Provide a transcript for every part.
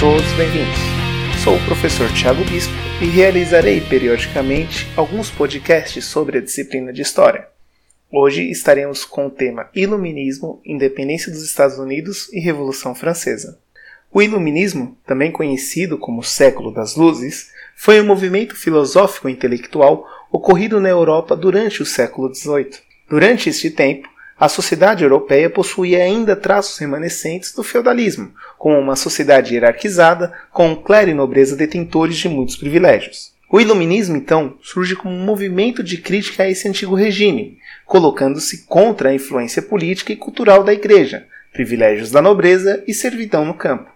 todos bem-vindos. Sou o professor Tiago Bispo e realizarei periodicamente alguns podcasts sobre a disciplina de História. Hoje estaremos com o tema Iluminismo, Independência dos Estados Unidos e Revolução Francesa. O Iluminismo, também conhecido como Século das Luzes, foi um movimento filosófico e intelectual ocorrido na Europa durante o século XVIII. Durante este tempo, a sociedade europeia possuía ainda traços remanescentes do feudalismo, como uma sociedade hierarquizada, com clero e nobreza detentores de muitos privilégios. O iluminismo, então, surge como um movimento de crítica a esse antigo regime, colocando-se contra a influência política e cultural da Igreja, privilégios da nobreza e servidão no campo.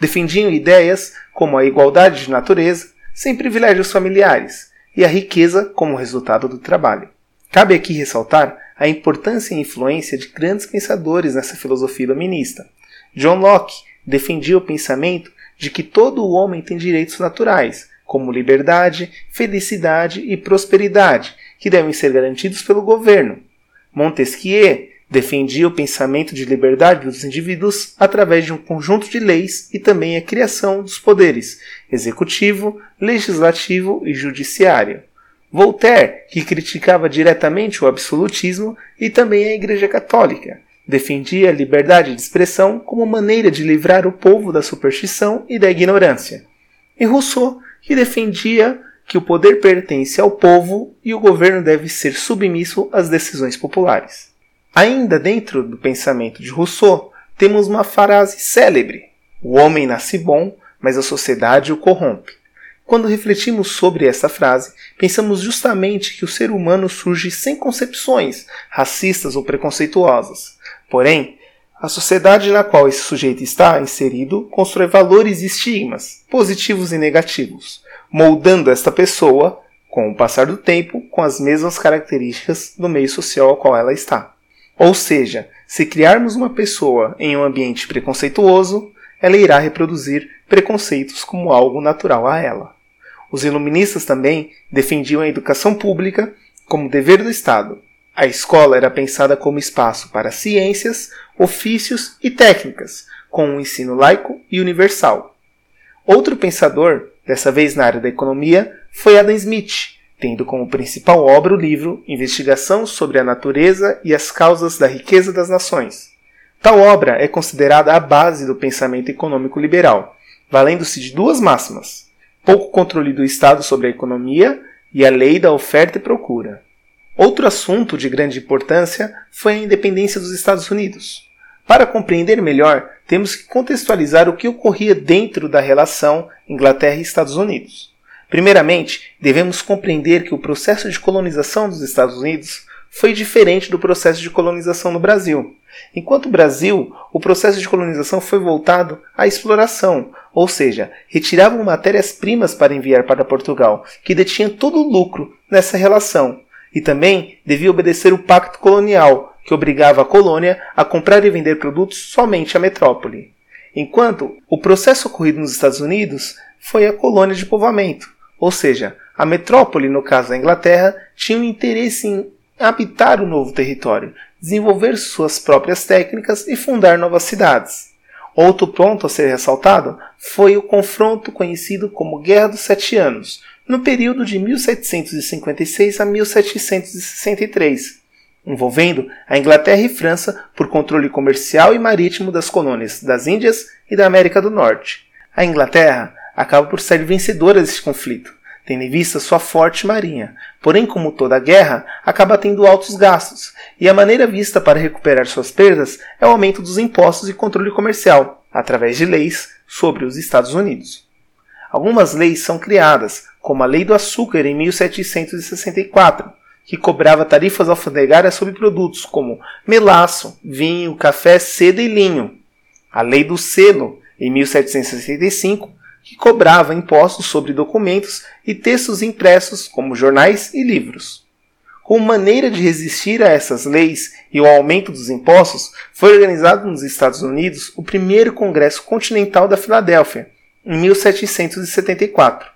Defendiam ideias como a igualdade de natureza, sem privilégios familiares, e a riqueza como resultado do trabalho. Cabe aqui ressaltar a importância e influência de grandes pensadores nessa filosofia iluminista. John Locke defendia o pensamento de que todo o homem tem direitos naturais, como liberdade, felicidade e prosperidade, que devem ser garantidos pelo governo. Montesquieu defendia o pensamento de liberdade dos indivíduos através de um conjunto de leis e também a criação dos poderes executivo, legislativo e judiciário. Voltaire, que criticava diretamente o absolutismo e também a Igreja Católica, defendia a liberdade de expressão como maneira de livrar o povo da superstição e da ignorância. E Rousseau, que defendia que o poder pertence ao povo e o governo deve ser submisso às decisões populares. Ainda dentro do pensamento de Rousseau, temos uma frase célebre: O homem nasce bom, mas a sociedade o corrompe. Quando refletimos sobre essa frase, pensamos justamente que o ser humano surge sem concepções racistas ou preconceituosas. Porém, a sociedade na qual esse sujeito está inserido constrói valores e estigmas, positivos e negativos, moldando esta pessoa, com o passar do tempo, com as mesmas características do meio social ao qual ela está. Ou seja, se criarmos uma pessoa em um ambiente preconceituoso, ela irá reproduzir preconceitos como algo natural a ela. Os iluministas também defendiam a educação pública como dever do Estado. A escola era pensada como espaço para ciências, ofícios e técnicas, com um ensino laico e universal. Outro pensador, dessa vez na área da economia, foi Adam Smith, tendo como principal obra o livro Investigação sobre a Natureza e as Causas da Riqueza das Nações. Tal obra é considerada a base do pensamento econômico liberal, valendo-se de duas máximas: pouco controle do Estado sobre a economia e a lei da oferta e procura. Outro assunto de grande importância foi a independência dos Estados Unidos. Para compreender melhor, temos que contextualizar o que ocorria dentro da relação Inglaterra e Estados Unidos. Primeiramente, devemos compreender que o processo de colonização dos Estados Unidos foi diferente do processo de colonização no Brasil. Enquanto o Brasil, o processo de colonização foi voltado à exploração, ou seja, retiravam matérias-primas para enviar para Portugal, que detinha todo o lucro nessa relação, e também devia obedecer o pacto colonial, que obrigava a colônia a comprar e vender produtos somente à metrópole. Enquanto o processo ocorrido nos Estados Unidos foi a colônia de povoamento, ou seja, a metrópole, no caso da Inglaterra, tinha um interesse em habitar o novo território, desenvolver suas próprias técnicas e fundar novas cidades. Outro ponto a ser ressaltado foi o confronto conhecido como Guerra dos Sete Anos, no período de 1756 a 1763, envolvendo a Inglaterra e França por controle comercial e marítimo das colônias das Índias e da América do Norte. A Inglaterra acaba por ser vencedora desse conflito, tendo em vista sua forte marinha. Porém, como toda guerra, acaba tendo altos gastos, e a maneira vista para recuperar suas perdas é o aumento dos impostos e controle comercial, através de leis sobre os Estados Unidos. Algumas leis são criadas, como a Lei do Açúcar em 1764, que cobrava tarifas alfandegárias sobre produtos como melaço, vinho, café, seda e linho. A Lei do Selo, em 1765, que cobrava impostos sobre documentos e textos impressos, como jornais e livros. Como maneira de resistir a essas leis e ao aumento dos impostos, foi organizado nos Estados Unidos o primeiro Congresso Continental da Filadélfia, em 1774.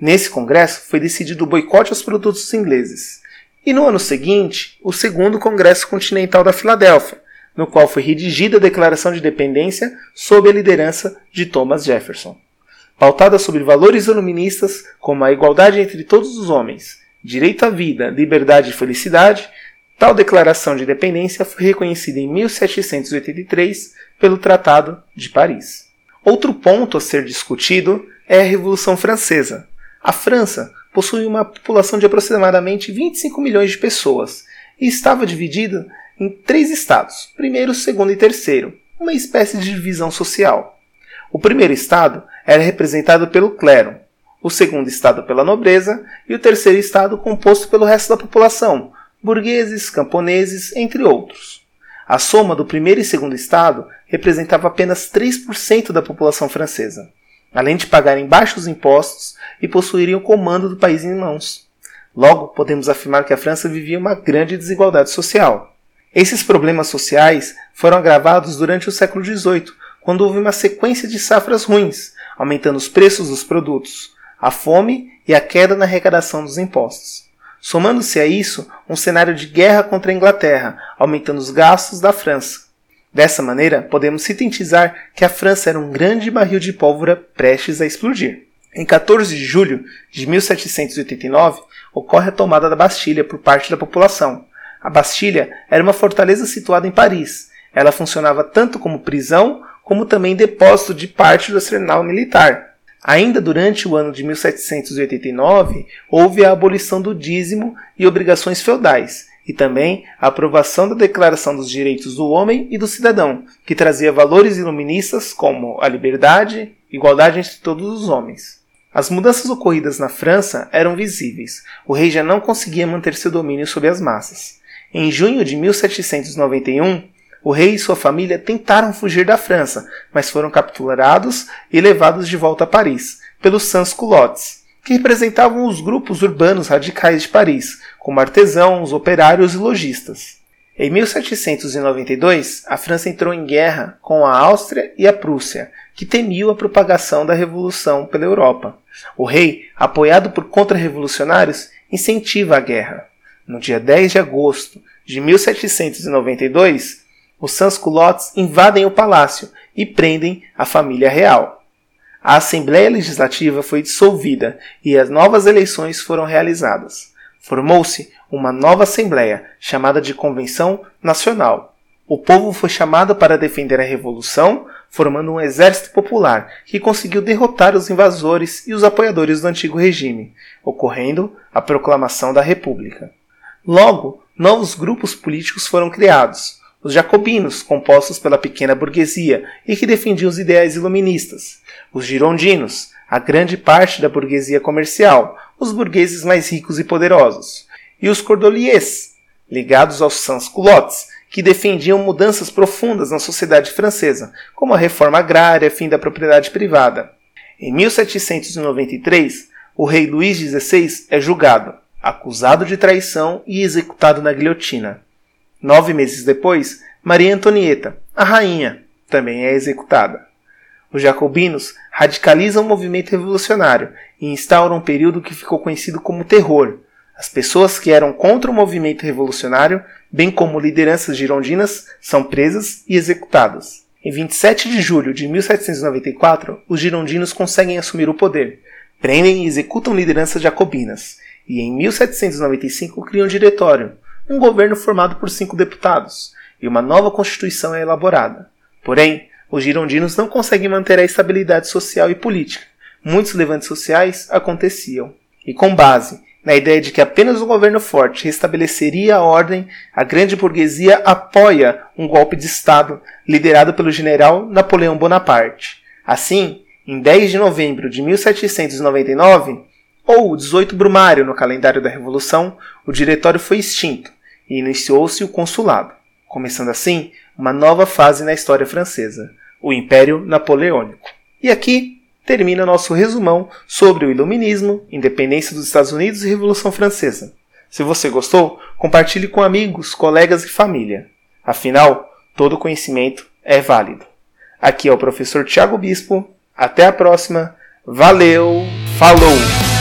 Nesse congresso foi decidido o boicote aos produtos ingleses. E no ano seguinte, o segundo Congresso Continental da Filadélfia, no qual foi redigida a Declaração de Independência sob a liderança de Thomas Jefferson. Pautada sobre valores iluministas como a igualdade entre todos os homens, direito à vida, liberdade e felicidade, tal declaração de independência foi reconhecida em 1783 pelo Tratado de Paris. Outro ponto a ser discutido é a Revolução Francesa. A França possui uma população de aproximadamente 25 milhões de pessoas e estava dividida em três estados, primeiro, segundo e terceiro, uma espécie de divisão social. O primeiro estado era representado pelo clero, o segundo estado pela nobreza e o terceiro estado composto pelo resto da população, burgueses, camponeses, entre outros. A soma do primeiro e segundo estado representava apenas 3% da população francesa, além de pagarem baixos impostos e possuírem o comando do país em mãos. Logo, podemos afirmar que a França vivia uma grande desigualdade social. Esses problemas sociais foram agravados durante o século XVIII, quando houve uma sequência de safras ruins, aumentando os preços dos produtos, a fome e a queda na arrecadação dos impostos. Somando-se a isso, um cenário de guerra contra a Inglaterra, aumentando os gastos da França. Dessa maneira, podemos sintetizar que a França era um grande barril de pólvora prestes a explodir. Em 14 de julho de 1789, ocorre a tomada da Bastilha por parte da população. A Bastilha era uma fortaleza situada em Paris. Ela funcionava tanto como prisão como também depósito de parte do arsenal militar. Ainda durante o ano de 1789, houve a abolição do dízimo e obrigações feudais, e também a aprovação da Declaração dos Direitos do Homem e do Cidadão, que trazia valores iluministas como a liberdade, igualdade entre todos os homens. As mudanças ocorridas na França eram visíveis. O rei já não conseguia manter seu domínio sobre as massas. Em junho de 1791, o rei e sua família tentaram fugir da França, mas foram capturados e levados de volta a Paris pelos sans-culottes, que representavam os grupos urbanos radicais de Paris, como artesãos, operários e lojistas. Em 1792, a França entrou em guerra com a Áustria e a Prússia, que temiam a propagação da revolução pela Europa. O rei, apoiado por contra-revolucionários, incentiva a guerra. No dia 10 de agosto de 1792, os sans-culottes invadem o palácio e prendem a família real. A Assembleia Legislativa foi dissolvida e as novas eleições foram realizadas. Formou-se uma nova Assembleia, chamada de Convenção Nacional. O povo foi chamado para defender a Revolução, formando um exército popular que conseguiu derrotar os invasores e os apoiadores do antigo regime, ocorrendo a proclamação da República. Logo, novos grupos políticos foram criados, os jacobinos, compostos pela pequena burguesia e que defendiam os ideais iluministas, os girondinos, a grande parte da burguesia comercial, os burgueses mais ricos e poderosos, e os cordeliers, ligados aos sans-culottes, que defendiam mudanças profundas na sociedade francesa, como a reforma agrária, fim da propriedade privada. Em 1793, o rei Luís XVI é julgado, acusado de traição e executado na guilhotina. Nove meses depois, Maria Antonieta, a rainha, também é executada. Os jacobinos radicalizam o movimento revolucionário e instauram um período que ficou conhecido como Terror. As pessoas que eram contra o movimento revolucionário, bem como lideranças girondinas, são presas e executadas. Em 27 de julho de 1794, os girondinos conseguem assumir o poder, prendem e executam lideranças jacobinas, e em 1795 criam um diretório, um governo formado por cinco deputados, e uma nova constituição é elaborada. Porém, os girondinos não conseguem manter a estabilidade social e política. Muitos levantes sociais aconteciam. E com base na ideia de que apenas um governo forte restabeleceria a ordem, a grande burguesia apoia um golpe de Estado liderado pelo general Napoleão Bonaparte. Assim, em 10 de novembro de 1799, ou 18 Brumário no calendário da Revolução, o diretório foi extinto e iniciou-se o consulado, começando assim uma nova fase na história francesa, o Império Napoleônico. E aqui termina nosso resumão sobre o Iluminismo, independência dos Estados Unidos e Revolução Francesa. Se você gostou, compartilhe com amigos, colegas e família. Afinal, todo conhecimento é válido. Aqui é o professor Tiago Bispo. Até a próxima. Valeu, falou!